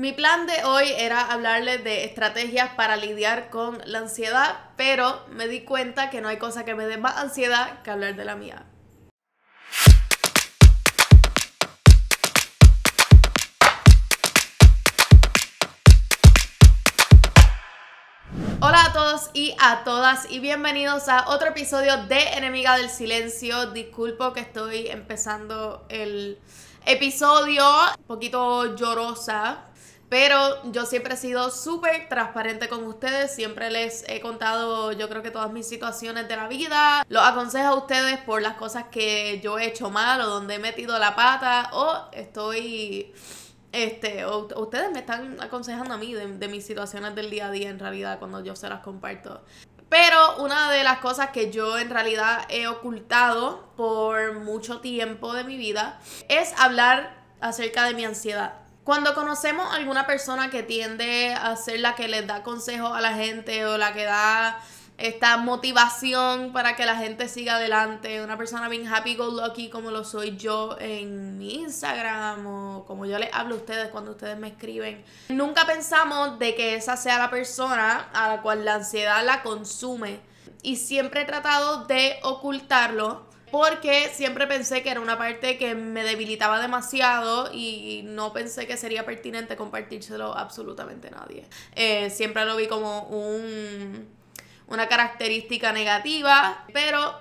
Mi plan de hoy era hablarles de estrategias para lidiar con la ansiedad, pero me di cuenta que no hay cosa que me dé más ansiedad que hablar de la mía. Hola a todos y a todas y bienvenidos a otro episodio de Enemiga del Silencio. Disculpo que estoy empezando el episodio un poquito llorosa pero yo siempre he sido súper transparente con ustedes, siempre les he contado yo creo que todas mis situaciones de la vida, los aconsejo a ustedes por las cosas que yo he hecho mal o donde he metido la pata o estoy, este, o, ustedes me están aconsejando a mí de, de mis situaciones del día a día en realidad cuando yo se las comparto. Pero una de las cosas que yo en realidad he ocultado por mucho tiempo de mi vida es hablar acerca de mi ansiedad. Cuando conocemos a alguna persona que tiende a ser la que les da consejos a la gente o la que da esta motivación para que la gente siga adelante, una persona bien happy go lucky como lo soy yo en mi Instagram o como yo les hablo a ustedes cuando ustedes me escriben. Nunca pensamos de que esa sea la persona a la cual la ansiedad la consume y siempre he tratado de ocultarlo porque siempre pensé que era una parte que me debilitaba demasiado y no pensé que sería pertinente compartírselo a absolutamente nadie. Eh, siempre lo vi como un, una característica negativa, pero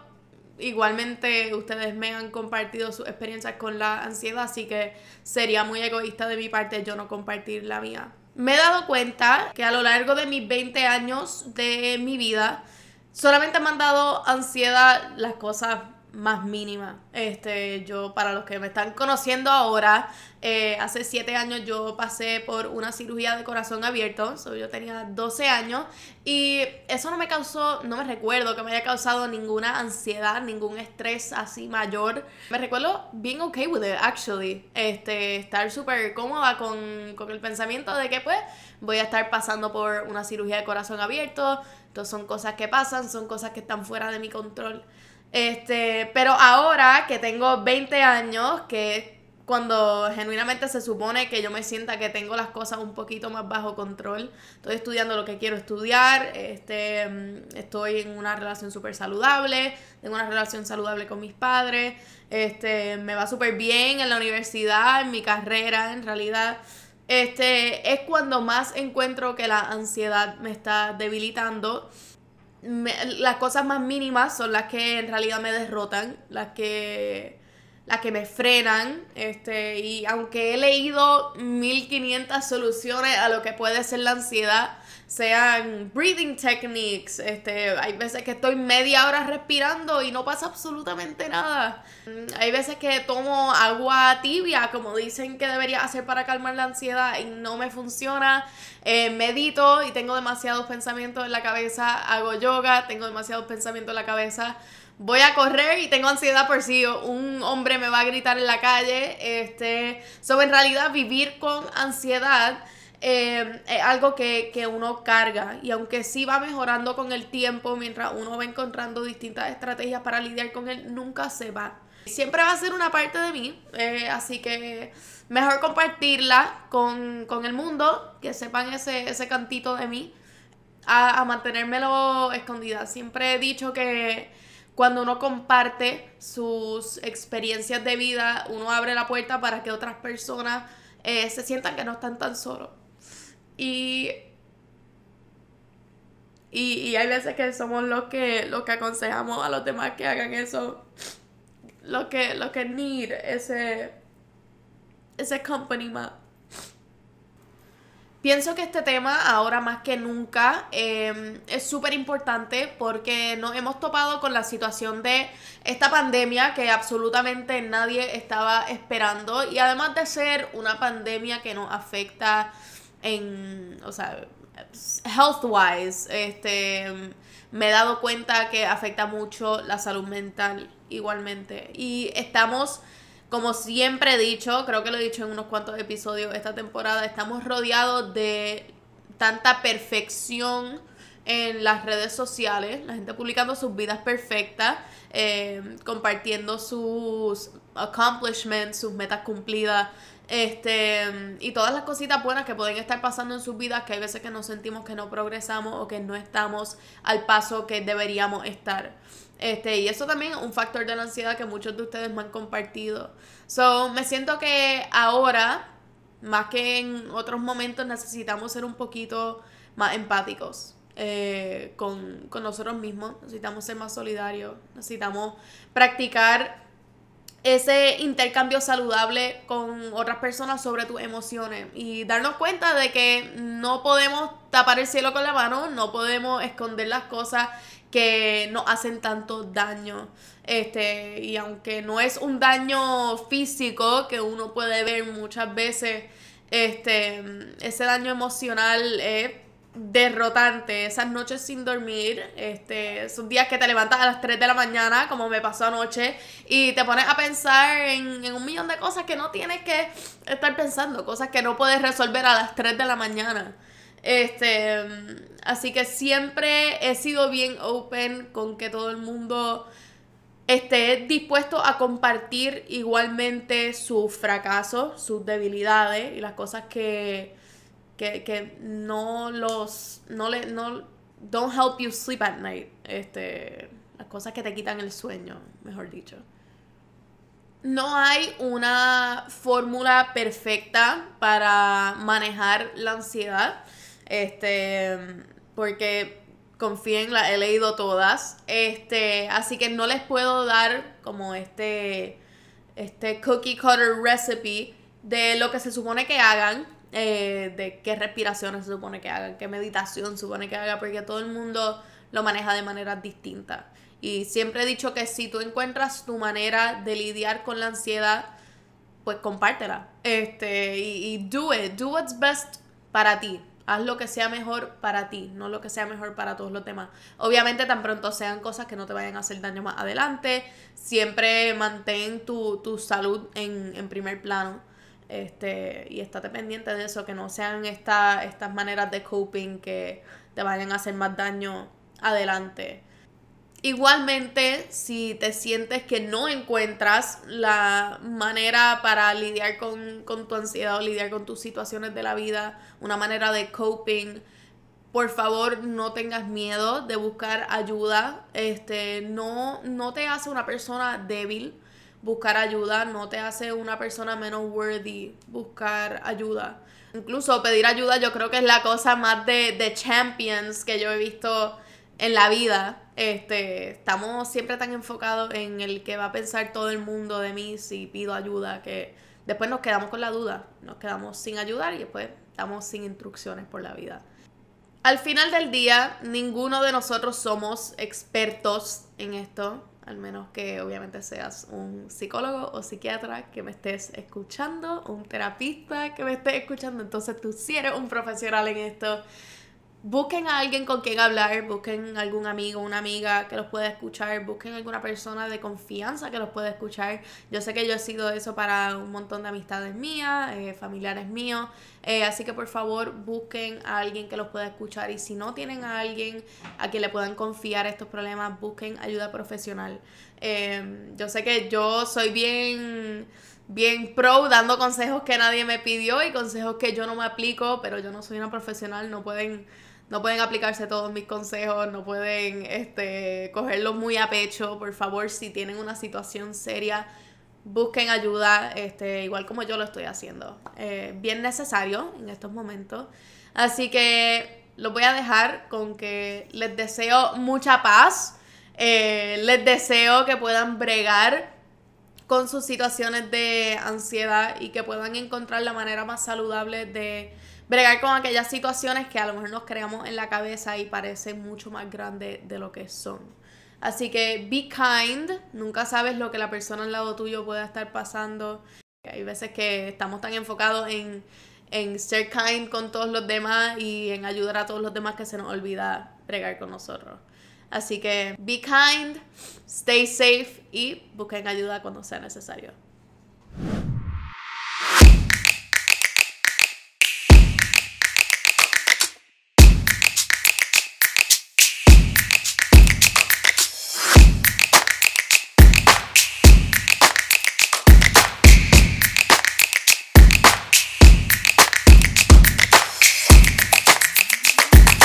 igualmente ustedes me han compartido sus experiencias con la ansiedad, así que sería muy egoísta de mi parte yo no compartir la mía. Me he dado cuenta que a lo largo de mis 20 años de mi vida, solamente me han dado ansiedad las cosas más mínima. Este, yo, para los que me están conociendo ahora, eh, hace siete años yo pasé por una cirugía de corazón abierto, yo tenía 12 años, y eso no me causó, no me recuerdo que me haya causado ninguna ansiedad, ningún estrés así mayor. Me recuerdo bien ok with it, actually. Este, estar súper cómoda con, con el pensamiento de que pues voy a estar pasando por una cirugía de corazón abierto, entonces son cosas que pasan, son cosas que están fuera de mi control. Este, pero ahora que tengo 20 años, que cuando genuinamente se supone que yo me sienta que tengo las cosas un poquito más bajo control, estoy estudiando lo que quiero estudiar, este, estoy en una relación súper saludable, tengo una relación saludable con mis padres, este, me va súper bien en la universidad, en mi carrera, en realidad. Este, es cuando más encuentro que la ansiedad me está debilitando las cosas más mínimas son las que en realidad me derrotan, las que, las que me frenan. Este, y aunque he leído 1500 soluciones a lo que puede ser la ansiedad, sean breathing techniques, este, hay veces que estoy media hora respirando y no pasa absolutamente nada. Hay veces que tomo agua tibia, como dicen que debería hacer para calmar la ansiedad y no me funciona. Eh, medito y tengo demasiados pensamientos en la cabeza, hago yoga, tengo demasiados pensamientos en la cabeza. Voy a correr y tengo ansiedad por si un hombre me va a gritar en la calle. Este, sobre en realidad vivir con ansiedad eh, es algo que, uno carga y aunque sí va mejorando con el tiempo, mientras uno va encontrando distintas estrategias para lidiar con él, nunca se va. Siempre va a ser una parte de mí, eh, así que mejor compartirla con, el mundo, que sepan ese, ese cantito de mí, a, a mantenérmelo escondida. Siempre he dicho que cuando uno comparte sus experiencias de vida, uno abre la puerta para que otras personas eh, se sientan que no están tan solos. Y, y, hay veces que somos los que, los que aconsejamos a los demás que hagan eso. Los que, los que need ese, ese company map. Pienso que este tema ahora más que nunca em, es súper importante porque nos hemos topado con la situación de esta pandemia que absolutamente nadie estaba esperando y además de ser una pandemia que nos afecta en, o sea, health wise, este, me he dado cuenta que afecta mucho la salud mental igualmente. Y estamos, como siempre he dicho, creo que lo he dicho en unos cuantos episodios esta temporada, estamos rodeados de tanta perfección en las redes sociales, la gente publicando sus vidas perfectas, eh, compartiendo sus accomplishments, sus metas cumplidas, Este, y todas las cositas buenas que pueden estar pasando en sus vidas, que hay veces que nos sentimos que no progresamos o que no estamos al paso que deberíamos estar. Este, y eso también es un factor de la ansiedad que muchos de ustedes me han compartido. So, me siento que ahora, más que en otros momentos, necesitamos ser un poquito más empáticos. Eh, con, con nosotros mismos, necesitamos ser más solidarios, necesitamos practicar ese intercambio saludable con otras personas sobre tus emociones y darnos cuenta de que no podemos tapar el cielo con la mano, no podemos esconder las cosas que nos hacen tanto daño. Este, y aunque no es un daño físico que uno puede ver muchas veces, este, ese daño emocional es derrotante, esas noches sin dormir, este, esos días que te levantas a las 3 de la mañana, como me pasó anoche, y te pones a pensar en, en, un millón de cosas que no tienes que estar pensando, cosas que no puedes resolver a las 3 de la mañana. Este, así que siempre he sido bien open con que todo el mundo esté dispuesto a compartir igualmente sus fracasos, sus debilidades y las cosas que que, no los, no le, no, don't help you sleep at night, este, las cosas que te quitan el sueño, mejor dicho. No hay una fórmula perfecta para manejar la ansiedad, este, porque confíen, la he leído todas, este, así que no les puedo dar como este, este cookie cutter recipe de lo que se supone que hagan, eh, de qué respiraciones se supone que hagan, qué meditación se supone que haga, porque todo el mundo lo maneja de manera distinta. Y siempre he dicho que si tú encuentras tu manera de lidiar con la ansiedad, pues compártela. Este, y, y do it, do what's best para ti. Haz lo que sea mejor para ti, no lo que sea mejor para todos los demás. Obviamente, tan pronto sean cosas que no te vayan a hacer daño más adelante, siempre mantén tu, tu salud en, en primer plano. Este, y estate pendiente de eso, que no sean esta, estas maneras de coping que te vayan a hacer más daño adelante. Igualmente, si te sientes que no encuentras la manera para lidiar con, con, tu ansiedad o lidiar con tus situaciones de la vida, una manera de coping, por favor no tengas miedo de buscar ayuda. Este, no, no te hace una persona débil buscar ayuda no te hace una persona menos worthy buscar ayuda. Incluso pedir ayuda yo creo que es la cosa más de, de champions que yo he visto en la vida. Este, estamos siempre tan enfocados en el que va a pensar todo el mundo de mí si pido ayuda que después nos quedamos con la duda, nos quedamos sin ayudar y después estamos sin instrucciones por la vida. Al final del día, ninguno de nosotros somos expertos en esto al menos que obviamente seas un psicólogo o psiquiatra que me estés escuchando, un terapista que me estés escuchando, entonces tú sí eres un profesional en esto busquen a alguien con quien hablar, busquen algún amigo, una amiga que los pueda escuchar, busquen alguna persona de confianza que los pueda escuchar. Yo sé que yo he sido eso para un montón de amistades mías, eh, familiares míos, eh, así que por favor busquen a alguien que los pueda escuchar y si no tienen a alguien a quien le puedan confiar estos problemas, busquen ayuda profesional. Eh, yo sé que yo soy bien bien pro dando consejos que nadie me pidió y consejos que yo no me aplico, pero yo no soy una profesional, no pueden no pueden aplicarse todos mis consejos, no pueden este, cogerlos muy a pecho. Por favor, si tienen una situación seria, busquen ayuda, este, igual como yo lo estoy haciendo. Eh, bien necesario en estos momentos. Así que los voy a dejar con que les deseo mucha paz. Eh, les deseo que puedan bregar con sus situaciones de ansiedad y que puedan encontrar la manera más saludable de bregar con aquellas situaciones que a lo mejor nos creamos en la cabeza y parecen mucho más grandes de lo que son. Así que be kind, nunca sabes lo que la persona al lado tuyo pueda estar pasando. Hay veces que estamos tan enfocados en, en ser kind con todos los demás y en ayudar a todos los demás que se nos olvida bregar con nosotros. Así que be kind, stay safe y busquen ayuda cuando sea necesario.